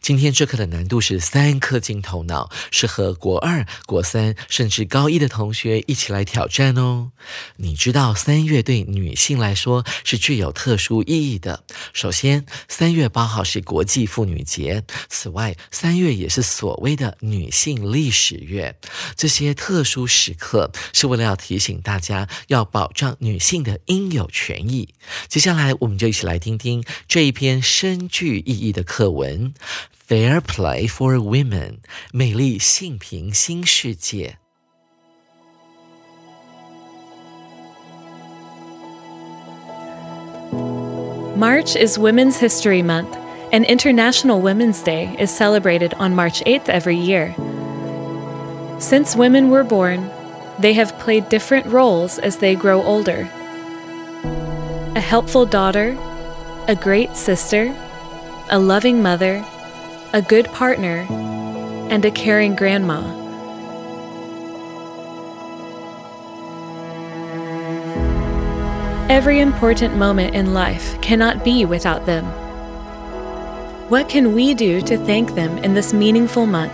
今天这课的难度是三颗金头脑，适合国二、国三甚至高一的同学一起来挑战哦。你知道三月对女性来说是具有特殊意义的。首先，三月八号是国际妇女节，此外，三月也是所谓的女性历史月。这些特殊时刻是为了要提醒大家要保障女性的应有权益。接下来，我们就一起来听听这一篇深具意义的课文。Fair Play for Women，美丽性平新世界。March is Women's History Month, and International Women's Day is celebrated on March 8th every year. Since women were born, they have played different roles as they grow older a helpful daughter, a great sister, a loving mother, a good partner, and a caring grandma. Every important moment in life cannot be without them. What can we do to thank them in this meaningful month?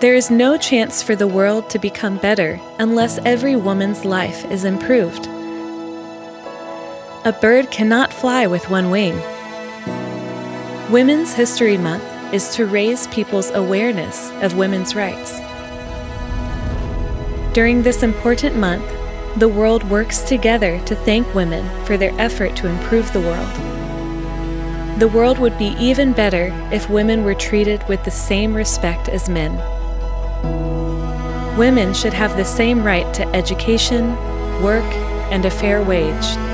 There is no chance for the world to become better unless every woman's life is improved. A bird cannot fly with one wing. Women's History Month is to raise people's awareness of women's rights. During this important month, the world works together to thank women for their effort to improve the world. The world would be even better if women were treated with the same respect as men. Women should have the same right to education, work, and a fair wage.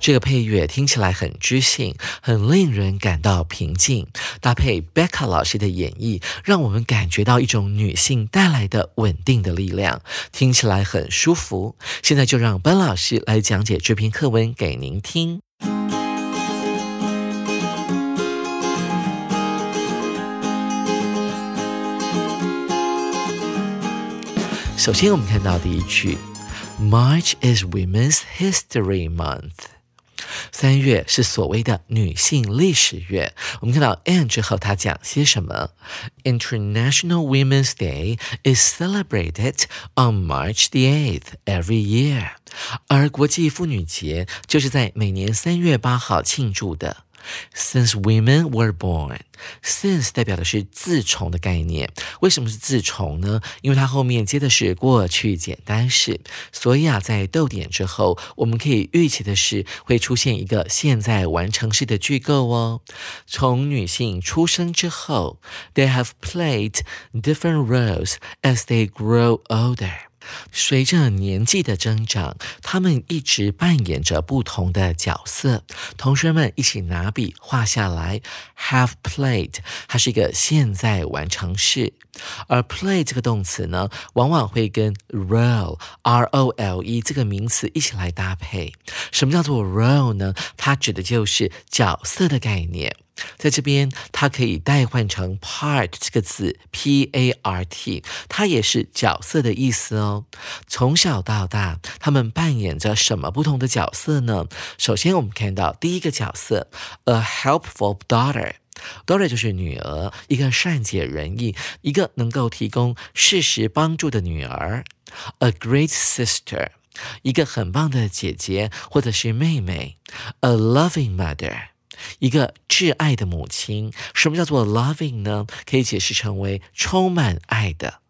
这个配乐听起来很知性，很令人感到平静。搭配 Becca 老师的演绎，让我们感觉到一种女性带来的稳定的力量，听起来很舒服。现在就让班老师来讲解这篇课文给您听。首先，我们看到第一句：March is Women's History Month。三月是所谓的女性历史月。我们看到 and 之后，它讲些什么？International Women's Day is celebrated on March the eighth every year。而国际妇女节就是在每年三月八号庆祝的。Since women were born, since 代表的是自从的概念。为什么是自从呢？因为它后面接的是过去简单式，所以啊，在逗点之后，我们可以预期的是会出现一个现在完成式的句构哦。从女性出生之后，they have played different roles as they grow older。随着年纪的增长，他们一直扮演着不同的角色。同学们一起拿笔画下来，have played，它是一个现在完成式。而 play 这个动词呢，往往会跟 role，r o l e 这个名词一起来搭配。什么叫做 role 呢？它指的就是角色的概念。在这边，它可以代换成 part 这个字，p a r t，它也是角色的意思哦。从小到大，他们扮演着什么不同的角色呢？首先，我们看到第一个角色，a helpful daughter，daughter 就是女儿，一个善解人意，一个能够提供适时帮助的女儿。a great sister。一个很棒的姐姐或者是妹妹；a loving mother，一个挚爱的母亲。什么叫做 loving 呢？可以解释成为充满爱的。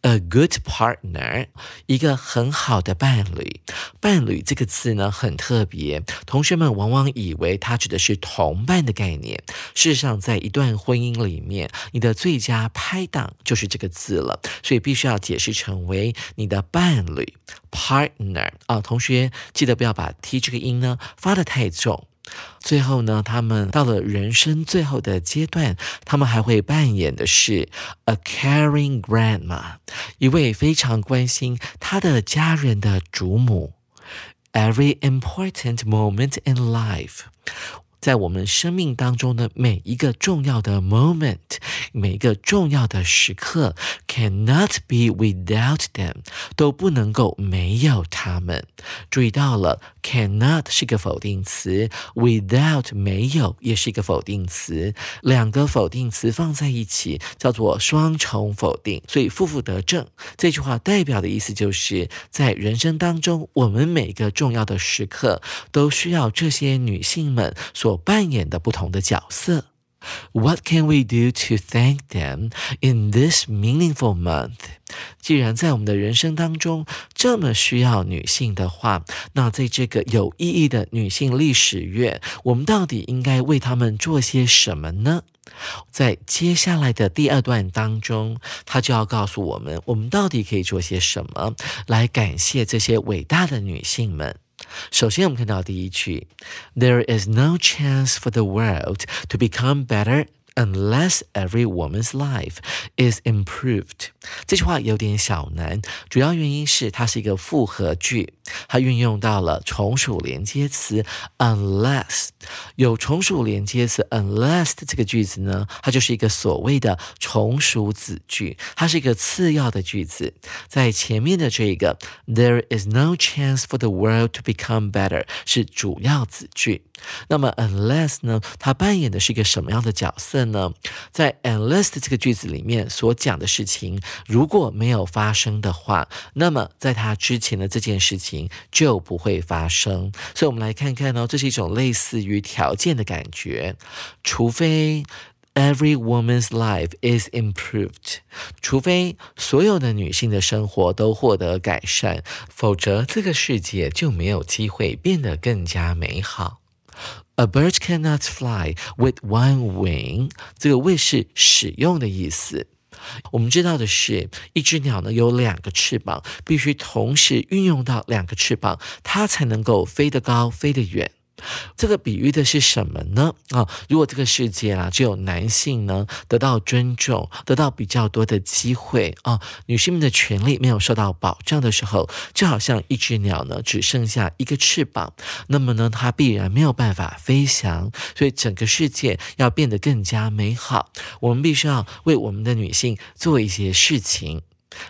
A good partner，一个很好的伴侣。伴侣这个词呢很特别，同学们往往以为它指的是同伴的概念。事实上，在一段婚姻里面，你的最佳拍档就是这个字了，所以必须要解释成为你的伴侣 partner 啊。同学记得不要把 t 这个音呢发的太重。最后呢，他们到了人生最后的阶段，他们还会扮演的是 a caring grandma，一位非常关心他的家人的主母。Every important moment in life。在我们生命当中的每一个重要的 moment，每一个重要的时刻，cannot be without them，都不能够没有他们。注意到了，cannot 是个否定词，without 没有也是一个否定词，两个否定词放在一起叫做双重否定，所以负负得正。这句话代表的意思就是在人生当中，我们每个重要的时刻都需要这些女性们所。所扮演的不同的角色。What can we do to thank them in this meaningful month？既然在我们的人生当中这么需要女性的话，那在这个有意义的女性历史月，我们到底应该为她们做些什么呢？在接下来的第二段当中，他就要告诉我们，我们到底可以做些什么来感谢这些伟大的女性们。首先，我们看到第一句，There is no chance for the world to become better unless every woman's life is improved。这句话有点小难，主要原因是它是一个复合句，它运用到了从属连接词 unless。有从属连接词 unless 的这个句子呢，它就是一个所谓的从属子句，它是一个次要的句子。在前面的这个 There is no chance for the world to become better 是主要子句。那么 unless 呢，它扮演的是一个什么样的角色呢？在 unless 的这个句子里面所讲的事情，如果没有发生的话，那么在它之前的这件事情就不会发生。所以，我们来看看呢，这是一种类似于条件的感觉，除非 every woman's life is improved，除非所有的女性的生活都获得改善，否则这个世界就没有机会变得更加美好。A bird cannot fly with one wing。这个 with 是使用的意思。我们知道的是，一只鸟呢有两个翅膀，必须同时运用到两个翅膀，它才能够飞得高、飞得远。这个比喻的是什么呢？啊，如果这个世界啊只有男性呢得到尊重，得到比较多的机会啊，女性们的权利没有受到保障的时候，就好像一只鸟呢只剩下一个翅膀，那么呢它必然没有办法飞翔。所以整个世界要变得更加美好，我们必须要为我们的女性做一些事情。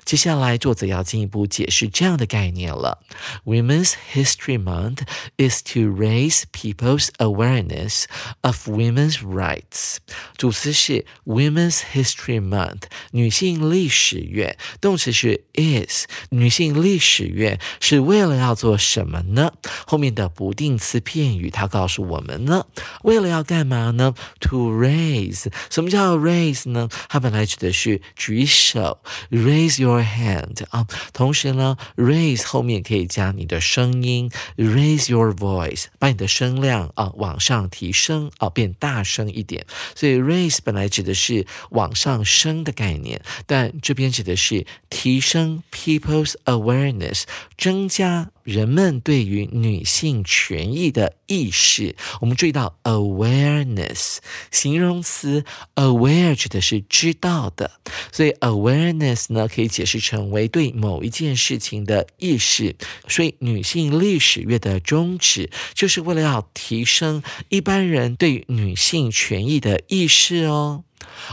接下来，作者要进一步解释这样的概念了。Women's History Month is to raise people's awareness of women's rights。主词是 Women's History Month，女性历史月。动词是 is，女性历史月是为了要做什么呢？后面的不定词片语，它告诉我们呢，为了要干嘛呢？To raise，什么叫 raise 呢？它本来指的是举手，raise。Raise your hand 啊，同时呢，raise 后面可以加你的声音，raise your voice，把你的声量啊往上提升啊，变大声一点。所以 raise 本来指的是往上升的概念，但这边指的是提升 people's awareness，增加。人们对于女性权益的意识，我们注意到 awareness 形容词 aware 指的是知道的，所以 awareness 呢可以解释成为对某一件事情的意识。所以女性历史月的宗旨就是为了要提升一般人对女性权益的意识哦。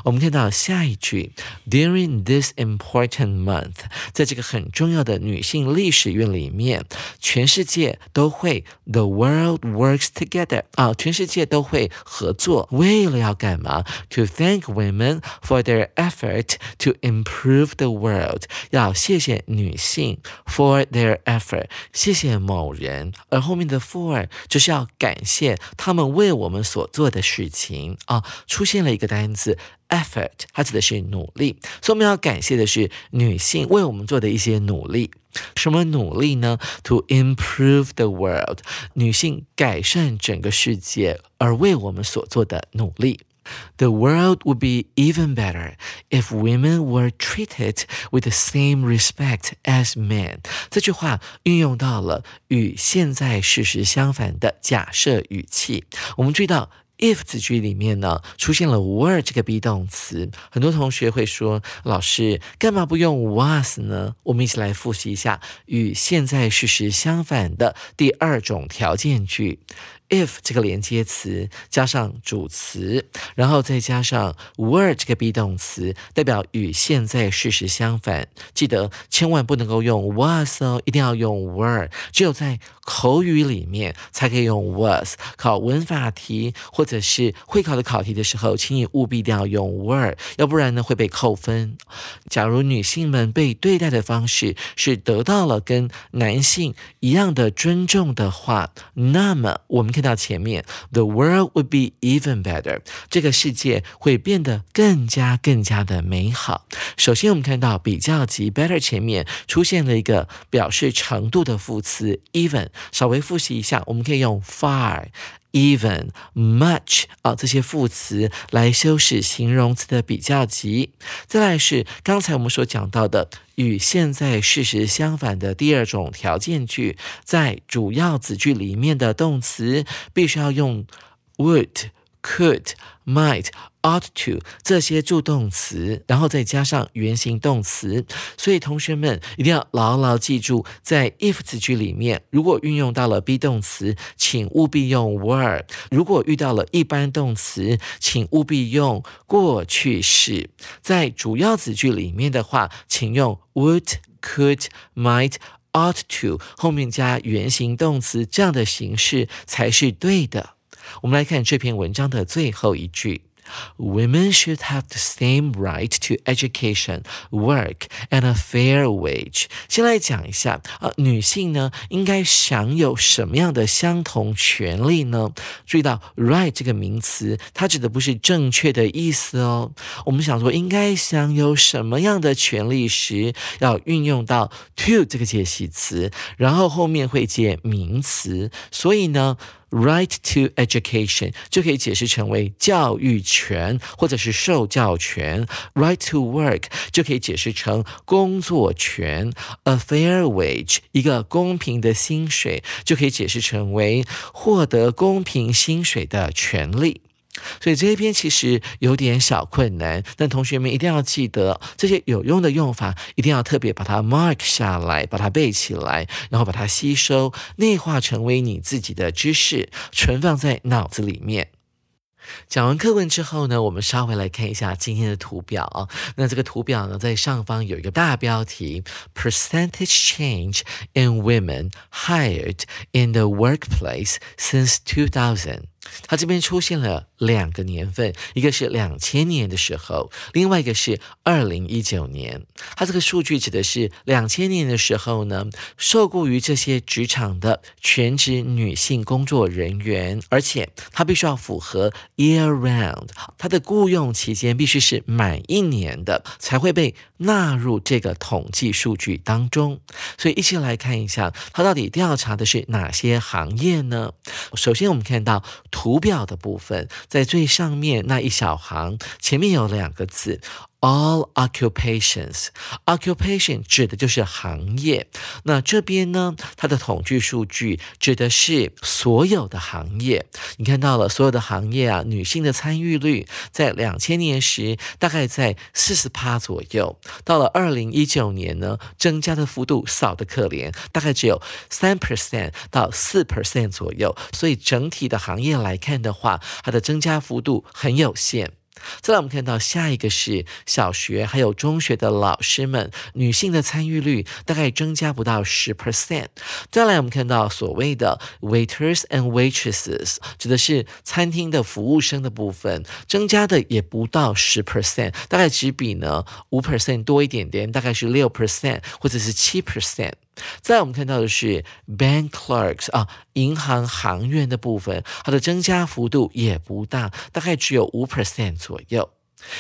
我们看到下一句，During this important month，在这个很重要的女性历史月里面，全世界都会 The world works together 啊，全世界都会合作，为了要干嘛？To thank women for their effort to improve the world，要谢谢女性 for their effort，谢谢某人，而后面的 for 就是要感谢他们为我们所做的事情啊，出现了一个单词。effort，它指的是努力，所以我们要感谢的是女性为我们做的一些努力。什么努力呢？To improve the world，女性改善整个世界而为我们所做的努力。The world would be even better if women were treated with the same respect as men。这句话运用到了与现在事实相反的假设语气。我们注意到。If 子句里面呢出现了 were 这个 be 动词，很多同学会说，老师干嘛不用 was 呢？我们一起来复习一下与现在事实相反的第二种条件句。if 这个连接词加上主词，然后再加上 were 这个 be 动词，代表与现在事实相反。记得千万不能够用 was 哦，一定要用 were。只有在口语里面才可以用 was。考文法题或者是会考的考题的时候，请你务必一定要用 were，要不然呢会被扣分。假如女性们被对待的方式是得到了跟男性一样的尊重的话，那么我们。看到前面，the world would be even better，这个世界会变得更加更加的美好。首先，我们看到比较级 better 前面出现了一个表示程度的副词 even，稍微复习一下，我们可以用 far。even much 啊，这些副词来修饰形容词的比较级。再来是刚才我们所讲到的与现在事实相反的第二种条件句，在主要子句里面的动词必须要用 would。could, might, ought to 这些助动词，然后再加上原形动词。所以同学们一定要牢牢记住，在 if 子句里面，如果运用到了 be 动词，请务必用 were；如果遇到了一般动词，请务必用过去式。在主要子句里面的话，请用 would, could, might, ought to 后面加原形动词，这样的形式才是对的。我们来看这篇文章的最后一句。Women should have the same right to education, work, and a fair wage。先来讲一下啊，女性呢应该享有什么样的相同权利呢？注意到 right 这个名词，它指的不是正确的意思哦。我们想说应该享有什么样的权利时，要运用到 to 这个介系词，然后后面会接名词，所以呢。Right to education 就可以解释成为教育权或者是受教权。Right to work 就可以解释成工作权。A fair wage 一个公平的薪水就可以解释成为获得公平薪水的权利。所以这一篇其实有点小困难，但同学们一定要记得这些有用的用法，一定要特别把它 mark 下来，把它背起来，然后把它吸收、内化成为你自己的知识，存放在脑子里面。讲完课文之后呢，我们稍微来看一下今天的图表啊。那这个图表呢，在上方有一个大标题：Percentage change in women hired in the workplace since 2000。它这边出现了两个年份，一个是两千年的时候，另外一个是二零一九年。它这个数据指的是两千年的时候呢，受雇于这些职场的全职女性工作人员，而且它必须要符合。Year round，它的雇佣期间必须是满一年的，才会被纳入这个统计数据当中。所以一起来看一下，它到底调查的是哪些行业呢？首先，我们看到图表的部分，在最上面那一小行前面有两个字。All occupations，occupation 指的就是行业。那这边呢，它的统计数据指的是所有的行业。你看到了所有的行业啊，女性的参与率在两千年时大概在四十趴左右，到了二零一九年呢，增加的幅度少得可怜，大概只有三 percent 到四 percent 左右。所以整体的行业来看的话，它的增加幅度很有限。再来，我们看到下一个是小学还有中学的老师们，女性的参与率大概增加不到十 percent。再来，我们看到所谓的 waiters and waitresses，指的是餐厅的服务生的部分，增加的也不到十 percent，大概只比呢五 percent 多一点点，大概是六 percent 或者是七 percent。再我们看到的是 bank clerks 啊，银行行员的部分，它的增加幅度也不大，大概只有五 percent 左右。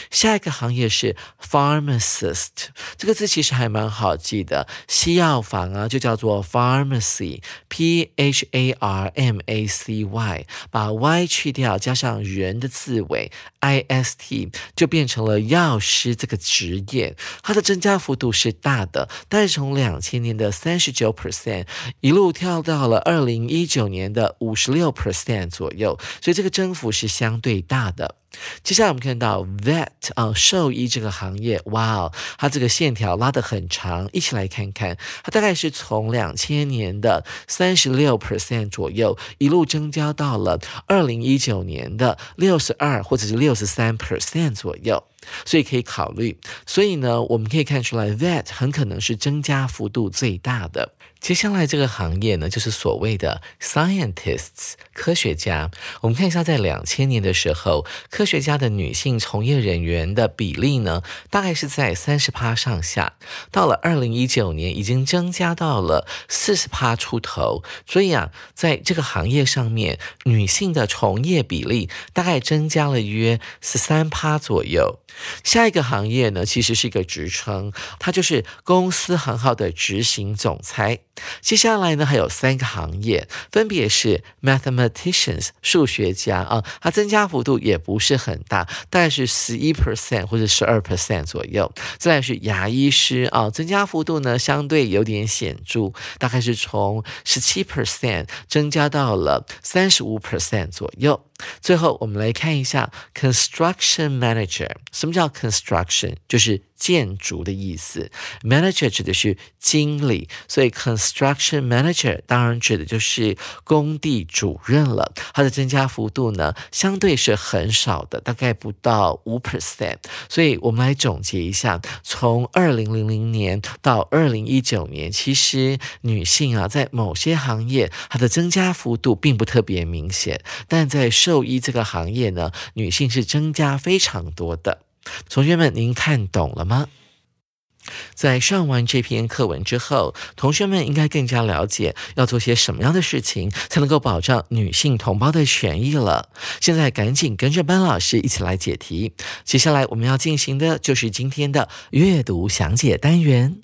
下一个行业是 pharmacist，这个字其实还蛮好记的，西药房啊就叫做 pharmacy，p h a r m a c y，把 y 去掉，加上人的字尾 i s t，就变成了药师这个职业。它的增加幅度是大的，但是从两千年的三十九 percent 一路跳到了二零一九年的五十六 percent 左右，所以这个增幅是相对大的。接下来我们看到 vet 啊，兽医这个行业，哇哦，它这个线条拉得很长，一起来看看，它大概是从两千年的三十六 percent 左右，一路增加到了二零一九年的六十二或者是六十三 percent 左右，所以可以考虑。所以呢，我们可以看出来，vet 很可能是增加幅度最大的。接下来这个行业呢，就是所谓的 scientists 科学家。我们看一下，在两千年的时候，科学家的女性从业人员的比例呢，大概是在三十趴上下。到了二零一九年，已经增加到了四十趴出头。所以啊，在这个行业上面，女性的从业比例大概增加了约十三趴左右。下一个行业呢，其实是一个职称，它就是公司行号的执行总裁。接下来呢，还有三个行业，分别是 mathematicians 数学家啊，它增加幅度也不是很大，大概是十一 percent 或者十二 percent 左右。再来是牙医师啊，增加幅度呢相对有点显著，大概是从十七 percent 增加到了三十五 percent 左右。最后，我们来看一下 construction manager。什么叫 construction？就是建筑的意思。manager 指的是经理，所以 construction manager 当然指的就是工地主任了。它的增加幅度呢，相对是很少的，大概不到五 percent。所以我们来总结一下：从二零零零年到二零一九年，其实女性啊，在某些行业它的增加幅度并不特别明显，但在兽医这个行业呢，女性是增加非常多的。同学们，您看懂了吗？在上完这篇课文之后，同学们应该更加了解要做些什么样的事情，才能够保障女性同胞的权益了。现在赶紧跟着班老师一起来解题。接下来我们要进行的就是今天的阅读详解单元。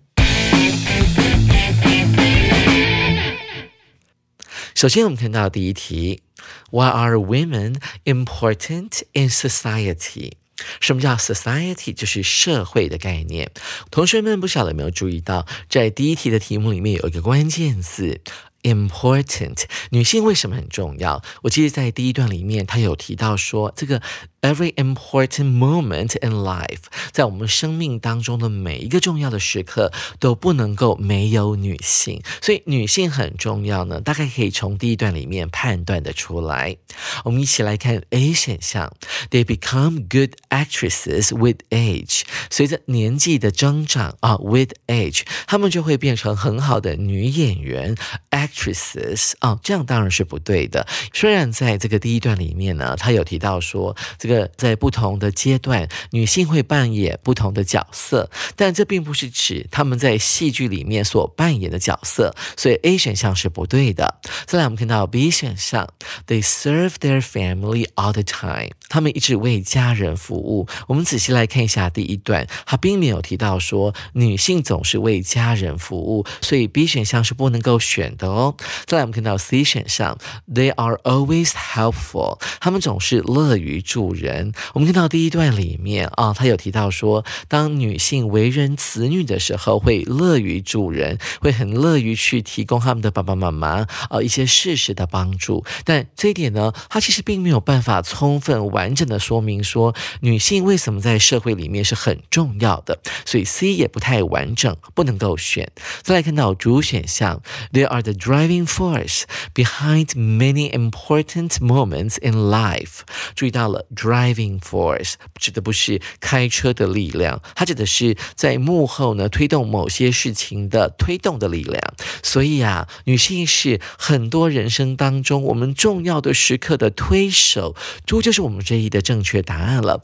首先，我们看到第一题：Why are women important in society？什么叫 society？就是社会的概念。同学们不晓得有没有注意到，在第一题的题目里面有一个关键字。Important，女性为什么很重要？我记得在第一段里面，他有提到说，这个 every important moment in life，在我们生命当中的每一个重要的时刻都不能够没有女性，所以女性很重要呢。大概可以从第一段里面判断的出来。我们一起来看 A 选项，They become good actresses with age，随着年纪的增长啊，with age，她们就会变成很好的女演员。actresses 啊，这样当然是不对的。虽然在这个第一段里面呢，他有提到说，这个在不同的阶段，女性会扮演不同的角色，但这并不是指他们在戏剧里面所扮演的角色，所以 A 选项是不对的。再来，我们看到 B 选项，They serve their family all the time，他们一直为家人服务。我们仔细来看一下第一段，他并没有提到说女性总是为家人服务，所以 B 选项是不能够选的哦。再来，我们看到 C 选项，They are always helpful，他们总是乐于助人。人我们看到第一段里面啊，他有提到说，当女性为人子女的时候，会乐于助人，会很乐于去提供他们的爸爸妈妈啊一些事实的帮助。但这一点呢，他其实并没有办法充分完整的说明说女性为什么在社会里面是很重要的，所以 C 也不太完整，不能够选。再来看到主选项，They are the driving force behind many important moments in life。注意到了 driving force，指的不是开车的力量，它指的是在幕后呢推动某些事情的推动的力量。所以啊，女性是很多人生当中我们重要的时刻的推手。这就是我们这一的正确答案了。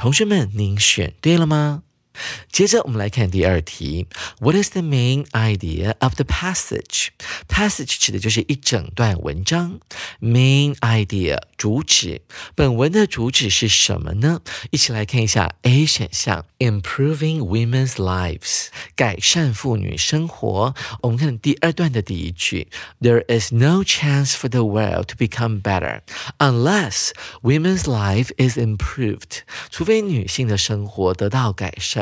同学们，您选对了吗？接着我们来看第二题，What is the main idea of the passage？Passage 指的就是一整段文章，main idea 主旨。本文的主旨是什么呢？一起来看一下 A 选项，Improving women's lives，改善妇女生活。我们看第二段的第一句，There is no chance for the world to become better unless women's life is improved。除非女性的生活得到改善。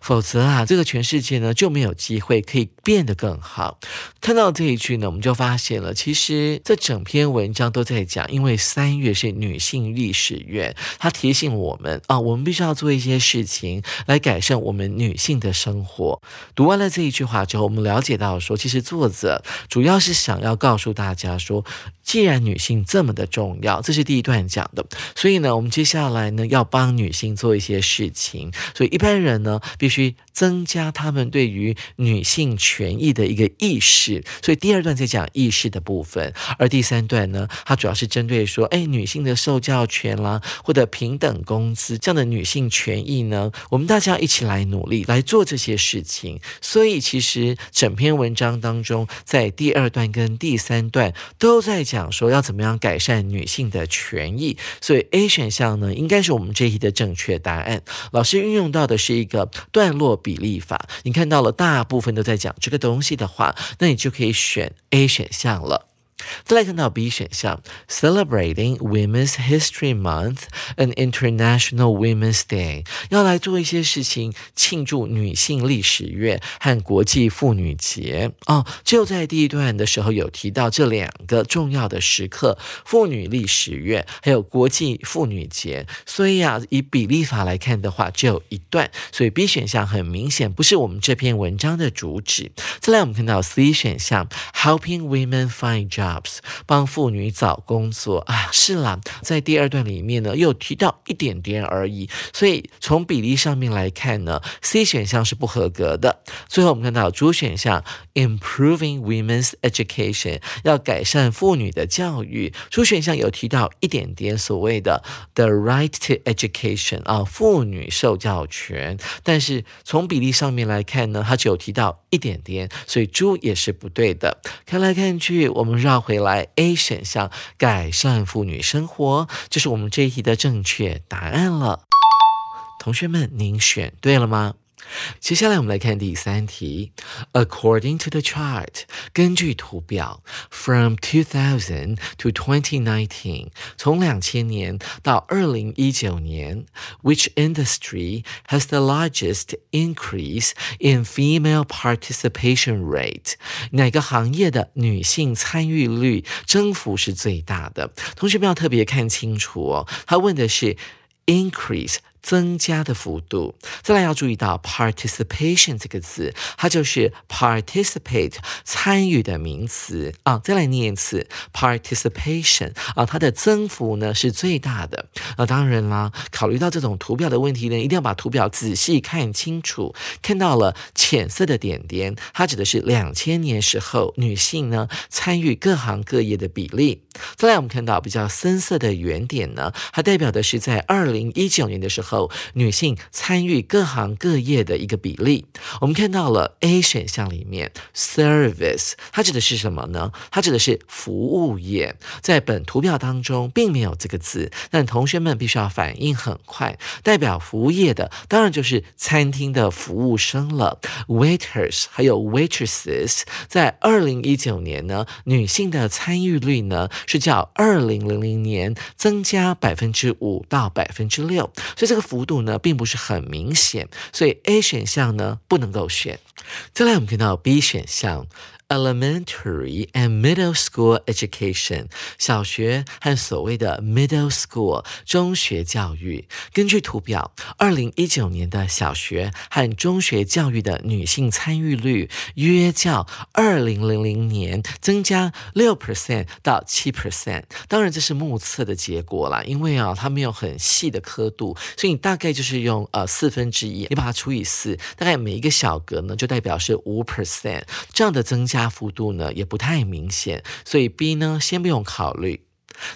否则啊，这个全世界呢就没有机会可以变得更好。看到这一句呢，我们就发现了，其实这整篇文章都在讲，因为三月是女性历史月，它提醒我们啊，我们必须要做一些事情来改善我们女性的生活。读完了这一句话之后，我们了解到说，其实作者主要是想要告诉大家说。既然女性这么的重要，这是第一段讲的，所以呢，我们接下来呢要帮女性做一些事情，所以一般人呢必须增加他们对于女性权益的一个意识，所以第二段在讲意识的部分，而第三段呢，它主要是针对说，哎，女性的受教权啦，或者平等工资这样的女性权益呢，我们大家一起来努力来做这些事情，所以其实整篇文章当中，在第二段跟第三段都在讲。说要怎么样改善女性的权益，所以 A 选项呢应该是我们这一题的正确答案。老师运用到的是一个段落比例法，你看到了大部分都在讲这个东西的话，那你就可以选 A 选项了。再来看到 B 选项，Celebrating Women's History Month and International Women's Day，要来做一些事情庆祝女性历史月和国际妇女节哦。就在第一段的时候有提到这两个重要的时刻：妇女历史月还有国际妇女节。所以啊，以比例法来看的话，只有一段，所以 B 选项很明显不是我们这篇文章的主旨。再来，我们看到 C 选项，Helping women find jobs 帮妇女找工作。啊，是啦，在第二段里面呢，又提到一点点而已，所以从比例上面来看呢，C 选项是不合格的。最后我们看到主选项，Improving women's education，要改善妇女的教育，主选项有提到一点点所谓的 the right to education 啊，妇女受教权，但是从比例上面来看呢，它只有提到一点点，所以猪也是不对的。看来看去，我们绕。回来，A 选项改善妇女生活，这是我们这一题的正确答案了。同学们，您选对了吗？接下来我们来看第三题。According to the chart，根据图表，from two thousand to twenty nineteen，从两千年到二零一九年，which industry has the largest increase in female participation rate？哪个行业的女性参与率增幅是最大的？同学们要特别看清楚哦，他问的是 increase。 增加的幅度，再来要注意到 participation 这个字，它就是 participate 参与的名词啊。再来念一次 participation 啊，它的增幅呢是最大的。那当然啦，考虑到这种图表的问题呢，一定要把图表仔细看清楚。看到了浅色的点点，它指的是两千年时候女性呢参与各行各业的比例。再来我们看到比较深色的圆点呢，它代表的是在二零一九年的时候。后女性参与各行各业的一个比例，我们看到了 A 选项里面 service，它指的是什么呢？它指的是服务业，在本图表当中并没有这个字，但同学们必须要反应很快。代表服务业的当然就是餐厅的服务生了，waiters 还有 waitresses。在二零一九年呢，女性的参与率呢是较二零零零年增加百分之五到百分之六，所以这个。幅度呢并不是很明显，所以 A 选项呢不能够选。再来，我们看到 B 选项 elementary and middle school education，小学和所谓的 middle school 中学教育。根据图表，二零一九年的小学和中学教育的女性参与率约较二零零零年增加六 percent 到七 percent。当然这是目测的结果啦，因为啊它没有很细的刻度，所以你大概就是用呃四分之一，你把它除以四，大概每一个小格呢就代表是五 percent，这样的增加大幅度呢也不太明显，所以 B 呢先不用考虑。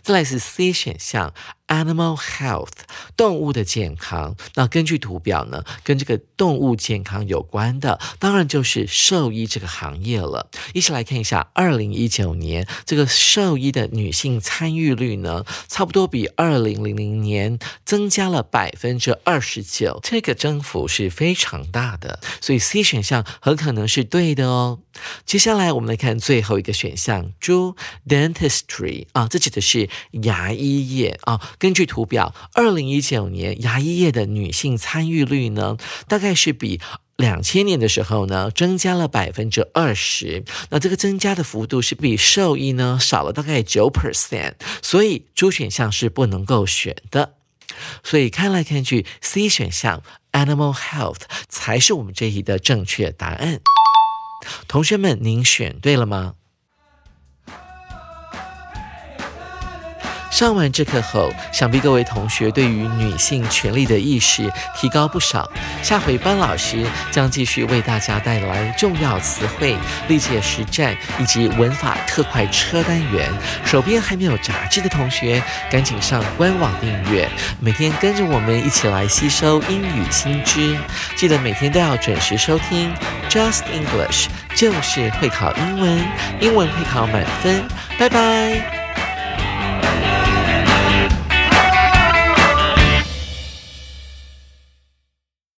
再来是 C 选项。Animal health，动物的健康。那根据图表呢，跟这个动物健康有关的，当然就是兽医这个行业了。一起来看一下，二零一九年这个兽医的女性参与率呢，差不多比二零零零年增加了百分之二十九，这个增幅是非常大的。所以 C 选项很可能是对的哦。接下来我们来看最后一个选项，猪 dentistry 啊，这指的是牙医业啊。根据图表，二零一九年牙医业的女性参与率呢，大概是比两千年的时候呢增加了百分之二十。那这个增加的幅度是比兽医呢少了大概九 percent，所以猪选项是不能够选的。所以看来看去，C 选项 Animal Health 才是我们这一的正确答案。同学们，您选对了吗？上完这课后，想必各位同学对于女性权利的意识提高不少。下回班老师将继续为大家带来重要词汇、历届实战以及文法特快车单元。手边还没有杂志的同学，赶紧上官网订阅，每天跟着我们一起来吸收英语新知。记得每天都要准时收听 Just English，就是会考英文，英文会考满分。拜拜。